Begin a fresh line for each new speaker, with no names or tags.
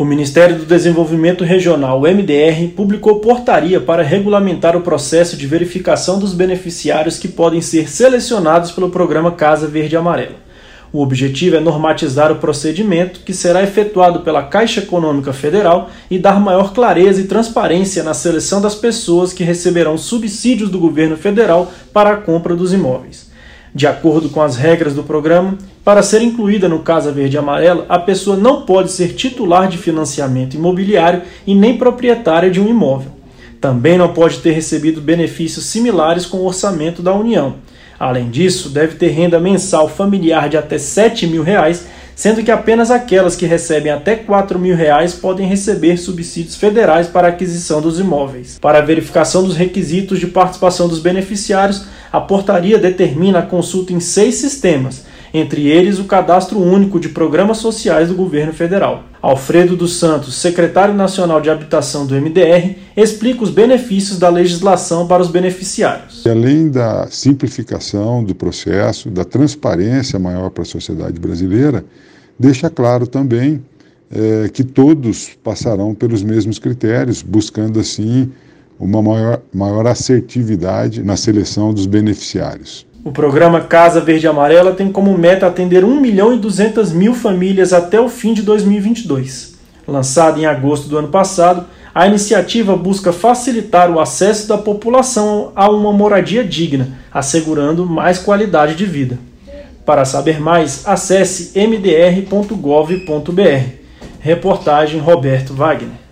O Ministério do Desenvolvimento Regional, MDR, publicou portaria para regulamentar o processo de verificação dos beneficiários que podem ser selecionados pelo programa Casa Verde Amarela. O objetivo é normatizar o procedimento que será efetuado pela Caixa Econômica Federal e dar maior clareza e transparência na seleção das pessoas que receberão subsídios do governo federal para a compra dos imóveis. De acordo com as regras do programa, para ser incluída no Casa Verde Amarela, a pessoa não pode ser titular de financiamento imobiliário e nem proprietária de um imóvel. Também não pode ter recebido benefícios similares com o orçamento da União. Além disso, deve ter renda mensal familiar de até 7 mil reais, sendo que apenas aquelas que recebem até 4 mil reais podem receber subsídios federais para aquisição dos imóveis. Para a verificação dos requisitos de participação dos beneficiários, a portaria determina a consulta em seis sistemas, entre eles o Cadastro Único de Programas Sociais do Governo Federal. Alfredo dos Santos, secretário nacional de Habitação do MDR, explica os benefícios da legislação para os beneficiários.
Além da simplificação do processo, da transparência maior para a sociedade brasileira, deixa claro também é, que todos passarão pelos mesmos critérios, buscando assim uma maior, maior assertividade na seleção dos beneficiários.
O programa Casa Verde Amarela tem como meta atender 1 milhão e 200 mil famílias até o fim de 2022. Lançada em agosto do ano passado, a iniciativa busca facilitar o acesso da população a uma moradia digna, assegurando mais qualidade de vida. Para saber mais, acesse mdr.gov.br. Reportagem Roberto Wagner.